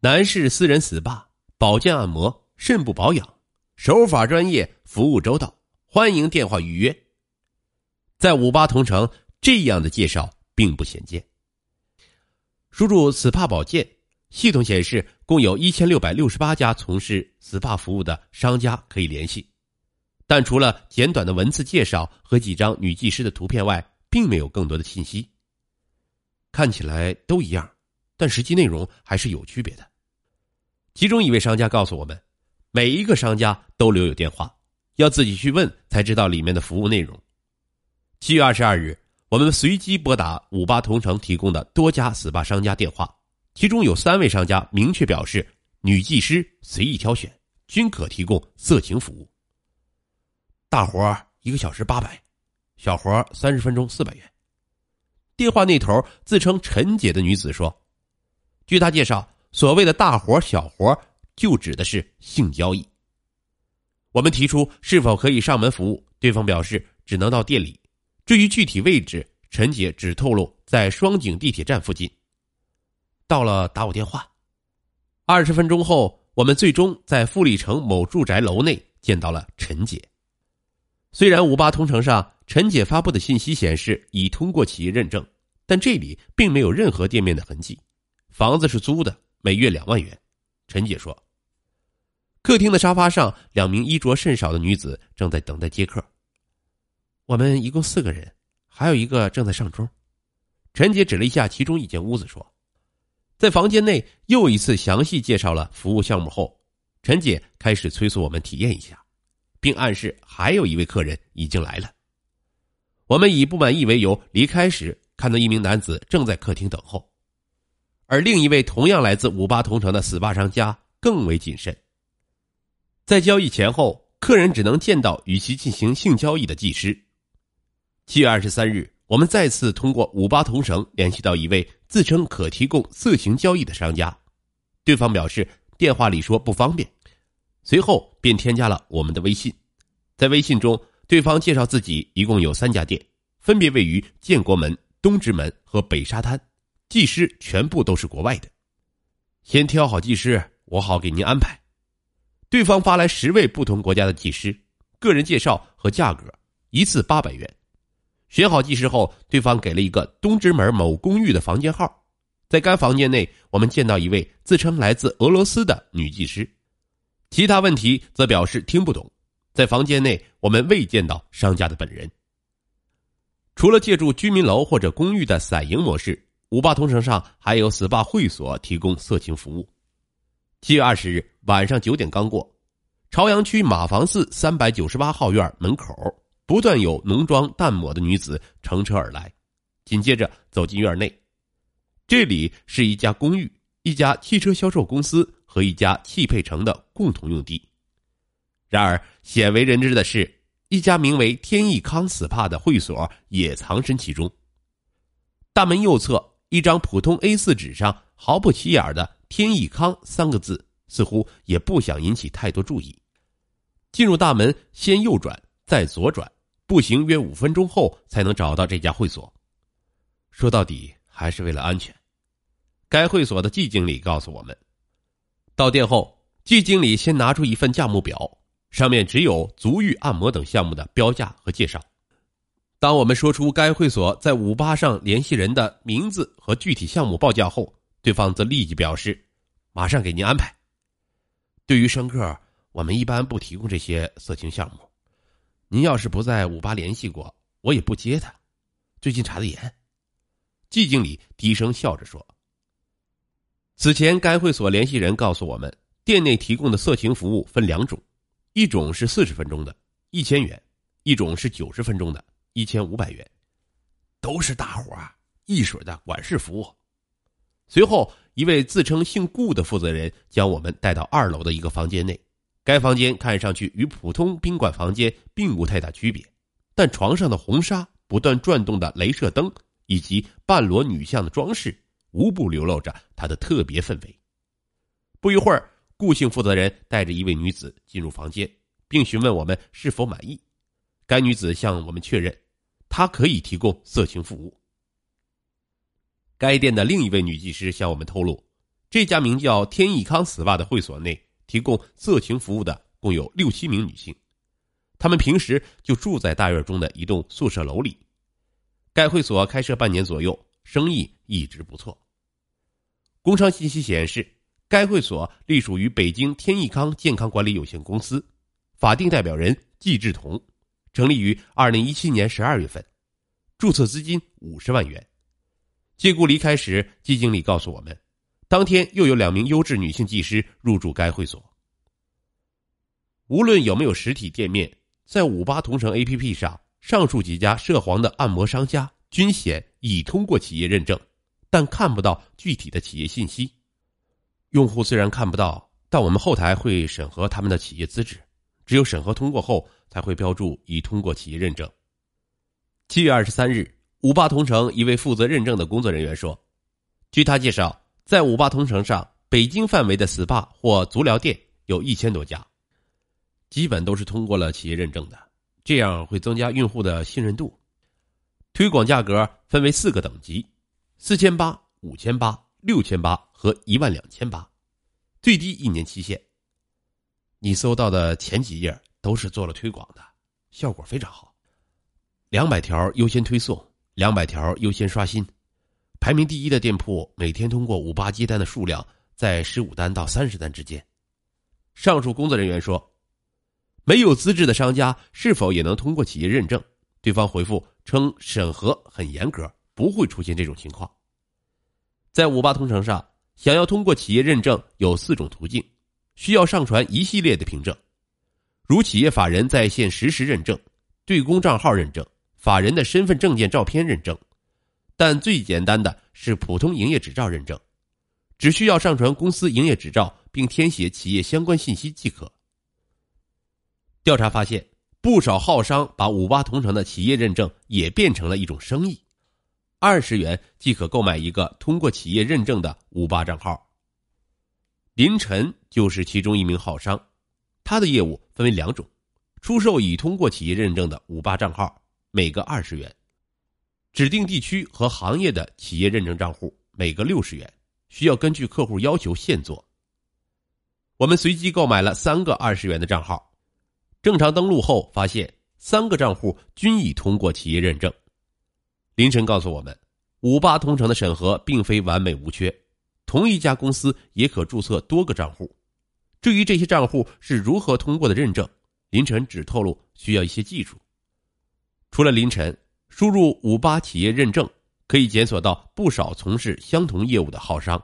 男士私人 SPA、保健按摩、肾部保养，手法专业，服务周到，欢迎电话预约。在五八同城，这样的介绍并不鲜见。输入 “SPA 保健”，系统显示共有一千六百六十八家从事 SPA 服务的商家可以联系，但除了简短的文字介绍和几张女技师的图片外，并没有更多的信息。看起来都一样，但实际内容还是有区别的。其中一位商家告诉我们，每一个商家都留有电话，要自己去问才知道里面的服务内容。七月二十二日，我们随机拨打五八同城提供的多家 SPA 商家电话，其中有三位商家明确表示，女技师随意挑选，均可提供色情服务。大活一个小时八百，小活三十分钟四百元。电话那头自称陈姐的女子说：“据他介绍，所谓的大活小活，就指的是性交易。”我们提出是否可以上门服务，对方表示只能到店里。至于具体位置，陈姐只透露在双井地铁站附近。到了打我电话。二十分钟后，我们最终在富力城某住宅楼内见到了陈姐。虽然五八同城上陈姐发布的信息显示已通过企业认证，但这里并没有任何店面的痕迹。房子是租的，每月两万元。陈姐说，客厅的沙发上，两名衣着甚少的女子正在等待接客。我们一共四个人，还有一个正在上钟。陈姐指了一下其中一间屋子，说：“在房间内又一次详细介绍了服务项目后，陈姐开始催促我们体验一下，并暗示还有一位客人已经来了。我们以不满意为由离开时，看到一名男子正在客厅等候，而另一位同样来自五八同城的 SPA 商家更为谨慎。在交易前后，客人只能见到与其进行性交易的技师。”七月二十三日，我们再次通过五八同城联系到一位自称可提供色情交易的商家，对方表示电话里说不方便，随后便添加了我们的微信。在微信中，对方介绍自己一共有三家店，分别位于建国门、东直门和北沙滩，技师全部都是国外的。先挑好技师，我好给您安排。对方发来十位不同国家的技师，个人介绍和价格一次八百元。选好技师后，对方给了一个东直门某公寓的房间号。在该房间内，我们见到一位自称来自俄罗斯的女技师，其他问题则表示听不懂。在房间内，我们未见到商家的本人。除了借助居民楼或者公寓的散营模式，五八同城上还有 SPA 会所提供色情服务。七月二十日晚上九点刚过，朝阳区马房寺三百九十八号院门口。不断有浓妆淡抹的女子乘车而来，紧接着走进院内。这里是一家公寓、一家汽车销售公司和一家汽配城的共同用地。然而，鲜为人知的是，一家名为“天意康 SPA” 的会所也藏身其中。大门右侧一张普通 A4 纸上毫不起眼的“天益康”三个字，似乎也不想引起太多注意。进入大门，先右转，再左转。步行约五分钟后才能找到这家会所。说到底还是为了安全。该会所的季经理告诉我们，到店后，季经理先拿出一份价目表，上面只有足浴、按摩等项目的标价和介绍。当我们说出该会所在五八上联系人的名字和具体项目报价后，对方则立即表示，马上给您安排。对于生客，我们一般不提供这些色情项目。您要是不在五八联系过，我也不接他。最近查的严。季经理低声笑着说：“此前该会所联系人告诉我们，店内提供的色情服务分两种，一种是四十分钟的，一千元；一种是九十分钟的，一千五百元，都是大伙儿一水的管事服务。”随后，一位自称姓顾的负责人将我们带到二楼的一个房间内。该房间看上去与普通宾馆房间并无太大区别，但床上的红纱、不断转动的镭射灯以及半裸女像的装饰，无不流露着它的特别氛围。不一会儿，顾姓负责人带着一位女子进入房间，并询问我们是否满意。该女子向我们确认，她可以提供色情服务。该店的另一位女技师向我们透露，这家名叫天意康 SPA 的会所内提供色情服务的共有六七名女性，她们平时就住在大院中的一栋宿舍楼里。该会所开设半年左右，生意一直不错。工商信息显示，该会所隶属于北京天意康健康管理有限公司，法定代表人季志同，成立于二零一七年十二月份，注册资金五十万元。借故离开时，季经理告诉我们，当天又有两名优质女性技师入住该会所。无论有没有实体店面，在五八同城 APP 上。上述几家涉黄的按摩商家均显已通过企业认证，但看不到具体的企业信息。用户虽然看不到，但我们后台会审核他们的企业资质，只有审核通过后，才会标注已通过企业认证。七月二十三日，五八同城一位负责认证的工作人员说：“据他介绍，在五八同城上，北京范围的 SPA 或足疗店有一千多家，基本都是通过了企业认证的。”这样会增加用户的信任度。推广价格分为四个等级：四千八、五千八、六千八和一万两千八，最低一年期限。你搜到的前几页都是做了推广的，效果非常好。两百条优先推送，两百条优先刷新。排名第一的店铺每天通过五八接单的数量在十五单到三十单之间。上述工作人员说。没有资质的商家是否也能通过企业认证？对方回复称审核很严格，不会出现这种情况。在五八同城上，想要通过企业认证有四种途径，需要上传一系列的凭证，如企业法人在线实时认证、对公账号认证、法人的身份证件照片认证。但最简单的是普通营业执照认证，只需要上传公司营业执照并填写企业相关信息即可。调查发现，不少号商把五八同城的企业认证也变成了一种生意，二十元即可购买一个通过企业认证的五八账号。林晨就是其中一名号商，他的业务分为两种：出售已通过企业认证的五八账号，每个二十元；指定地区和行业的企业认证账户，每个六十元，需要根据客户要求现做。我们随机购买了三个二十元的账号。正常登录后，发现三个账户均已通过企业认证。林晨告诉我们，五八同城的审核并非完美无缺，同一家公司也可注册多个账户。至于这些账户是如何通过的认证，林晨只透露需要一些技术。除了林晨，输入五八企业认证可以检索到不少从事相同业务的号商。